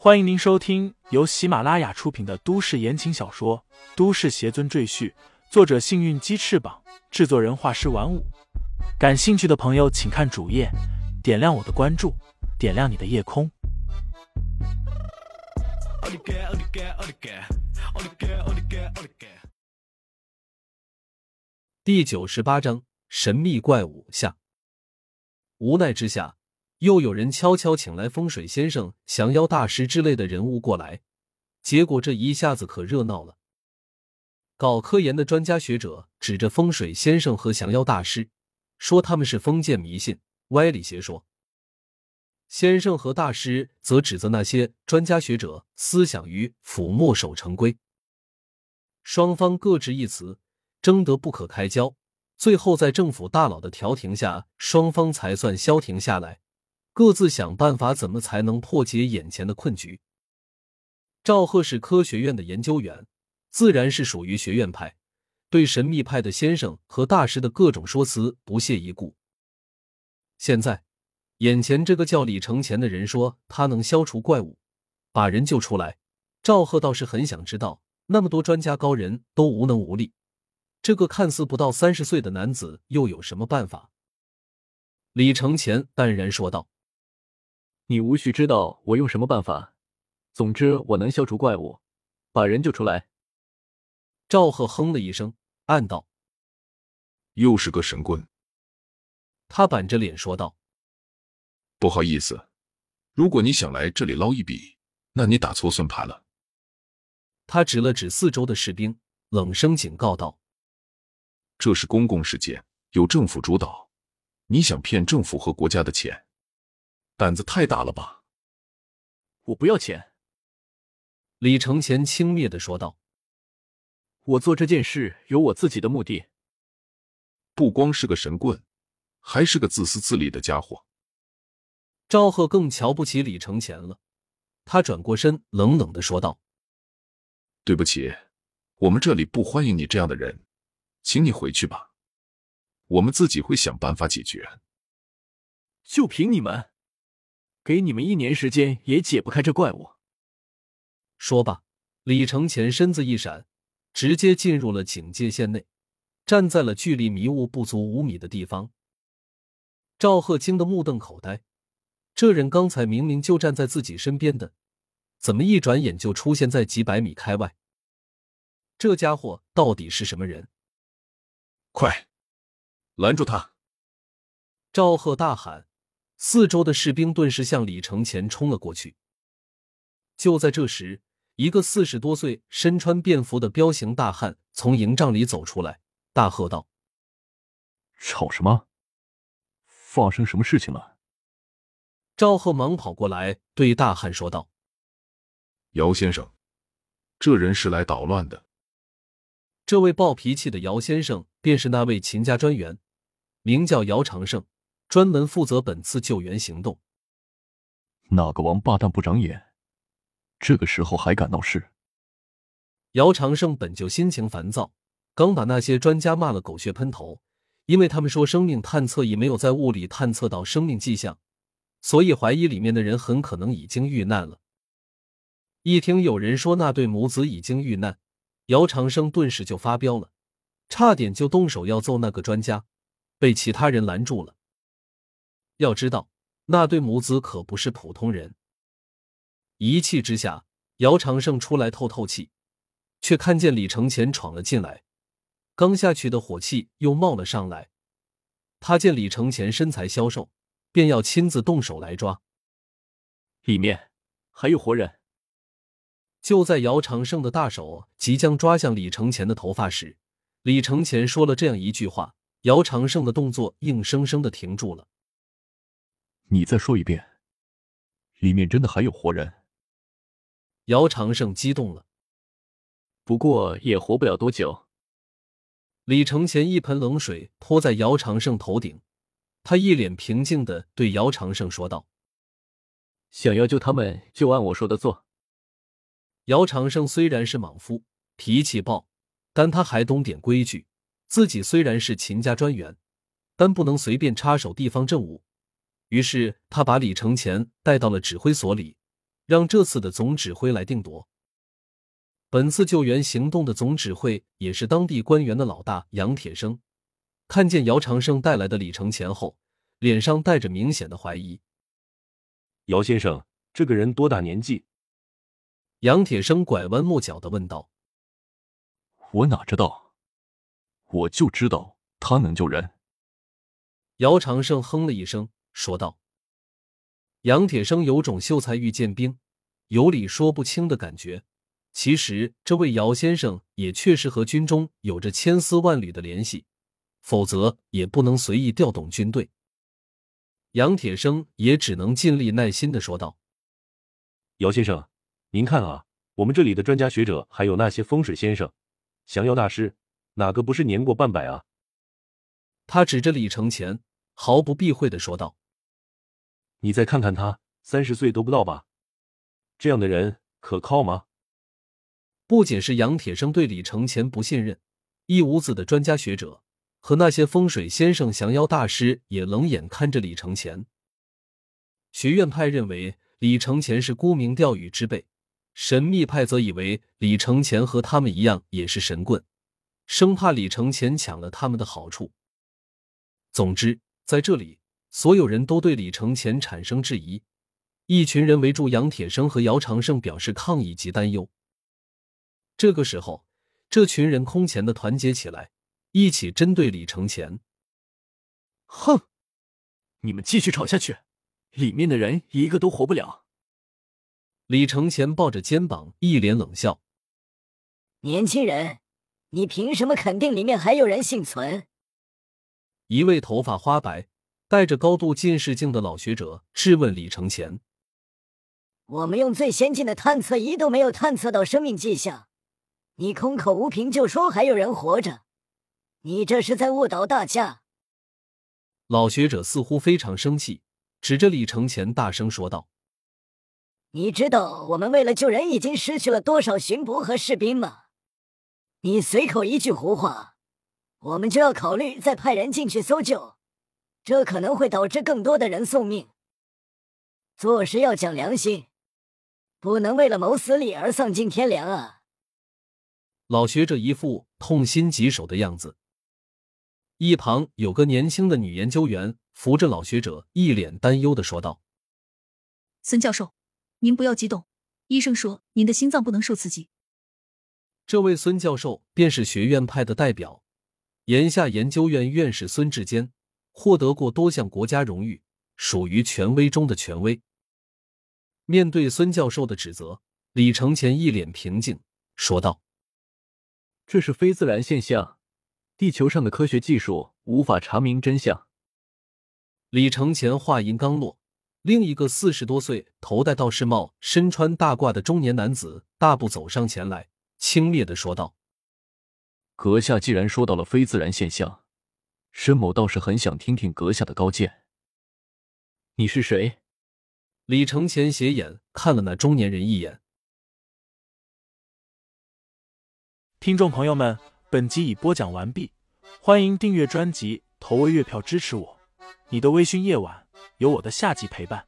欢迎您收听由喜马拉雅出品的都市言情小说《都市邪尊赘婿》，作者：幸运鸡翅膀，制作人：画师玩五。感兴趣的朋友，请看主页，点亮我的关注，点亮你的夜空。第九十八章：神秘怪物下。无奈之下。又有人悄悄请来风水先生、降妖大师之类的人物过来，结果这一下子可热闹了。搞科研的专家学者指着风水先生和降妖大师，说他们是封建迷信、歪理邪说；先生和大师则指责那些专家学者思想迂腐、墨守成规。双方各执一词，争得不可开交。最后在政府大佬的调停下，双方才算消停下来。各自想办法，怎么才能破解眼前的困局？赵贺是科学院的研究员，自然是属于学院派，对神秘派的先生和大师的各种说辞不屑一顾。现在，眼前这个叫李承前的人说他能消除怪物，把人救出来，赵贺倒是很想知道，那么多专家高人都无能无力，这个看似不到三十岁的男子又有什么办法？李承前淡然说道。你无需知道我用什么办法，总之我能消除怪物，把人救出来。赵贺哼了一声，暗道：“又是个神棍。”他板着脸说道：“不好意思，如果你想来这里捞一笔，那你打错算盘了。”他指了指四周的士兵，冷声警告道：“这是公共事件，由政府主导，你想骗政府和国家的钱？”胆子太大了吧！我不要钱。”李承前轻蔑的说道，“我做这件事有我自己的目的。不光是个神棍，还是个自私自利的家伙。”赵贺更瞧不起李承前了，他转过身，冷冷的说道：“对不起，我们这里不欢迎你这样的人，请你回去吧，我们自己会想办法解决。”就凭你们！给你们一年时间也解不开这怪物。说罢，李承前身子一闪，直接进入了警戒线内，站在了距离迷雾不足五米的地方。赵贺惊得目瞪口呆，这人刚才明明就站在自己身边的，怎么一转眼就出现在几百米开外？这家伙到底是什么人？快，拦住他！赵贺大喊。四周的士兵顿时向李承前冲了过去。就在这时，一个四十多岁、身穿便服的彪形大汉从营帐里走出来，大喝道：“吵什么？发生什么事情了？”赵贺忙跑过来，对大汉说道：“姚先生，这人是来捣乱的。”这位暴脾气的姚先生，便是那位秦家专员，名叫姚长胜。专门负责本次救援行动。哪个王八蛋不长眼，这个时候还敢闹事？姚长胜本就心情烦躁，刚把那些专家骂了狗血喷头，因为他们说生命探测仪没有在雾里探测到生命迹象，所以怀疑里面的人很可能已经遇难了。一听有人说那对母子已经遇难，姚长生顿时就发飙了，差点就动手要揍那个专家，被其他人拦住了。要知道，那对母子可不是普通人。一气之下，姚长胜出来透透气，却看见李承前闯了进来，刚下去的火气又冒了上来。他见李承前身材消瘦，便要亲自动手来抓。里面还有活人。就在姚长胜的大手即将抓向李承前的头发时，李承前说了这样一句话，姚长胜的动作硬生生的停住了。你再说一遍，里面真的还有活人？姚长胜激动了，不过也活不了多久。李承前一盆冷水泼在姚长胜头顶，他一脸平静的对姚长胜说道：“想要救他们，就按我说的做。”姚长胜虽然是莽夫，脾气暴，但他还懂点规矩。自己虽然是秦家专员，但不能随便插手地方政务。于是他把李承前带到了指挥所里，让这次的总指挥来定夺。本次救援行动的总指挥也是当地官员的老大杨铁生。看见姚长胜带来的李承前后，脸上带着明显的怀疑。姚先生，这个人多大年纪？杨铁生拐弯抹角的问道。我哪知道？我就知道他能救人。姚长胜哼了一声，说道。杨铁生有种秀才遇见兵，有理说不清的感觉。其实，这位姚先生也确实和军中有着千丝万缕的联系。否则也不能随意调动军队。杨铁生也只能尽力耐心的说道：“姚先生，您看啊，我们这里的专家学者，还有那些风水先生、降妖大师，哪个不是年过半百啊？”他指着李承前，毫不避讳的说道：“你再看看他，三十岁都不到吧？这样的人可靠吗？”不仅是杨铁生对李承前不信任，一屋子的专家学者。和那些风水先生、降妖大师也冷眼看着李承前。学院派认为李承前是沽名钓誉之辈，神秘派则以为李承前和他们一样也是神棍，生怕李承前抢了他们的好处。总之，在这里，所有人都对李承前产生质疑。一群人围住杨铁生和姚长胜，表示抗议及担忧。这个时候，这群人空前的团结起来。一起针对李承前。哼，你们继续吵下去，里面的人一个都活不了。李承前抱着肩膀，一脸冷笑：“年轻人，你凭什么肯定里面还有人幸存？”一位头发花白、戴着高度近视镜的老学者质问李承前：“我们用最先进的探测仪都没有探测到生命迹象，你空口无凭就说还有人活着？”你这是在误导大家！老学者似乎非常生气，指着李承前大声说道：“你知道我们为了救人已经失去了多少巡捕和士兵吗？你随口一句胡话，我们就要考虑再派人进去搜救，这可能会导致更多的人送命。做事要讲良心，不能为了谋私利而丧尽天良啊！”老学者一副痛心疾首的样子。一旁有个年轻的女研究员扶着老学者，一脸担忧的说道：“孙教授，您不要激动，医生说您的心脏不能受刺激。”这位孙教授便是学院派的代表，炎下研究院院士孙志坚，获得过多项国家荣誉，属于权威中的权威。面对孙教授的指责，李承前一脸平静说道：“这是非自然现象。”地球上的科学技术无法查明真相。李承前话音刚落，另一个四十多岁、头戴道士帽、身穿大褂的中年男子大步走上前来，轻蔑的说道：“阁下既然说到了非自然现象，申某倒是很想听听阁下的高见。你是谁？”李承前斜眼看了那中年人一眼。听众朋友们。本集已播讲完毕，欢迎订阅专辑，投喂月票支持我。你的微醺夜晚，有我的下集陪伴。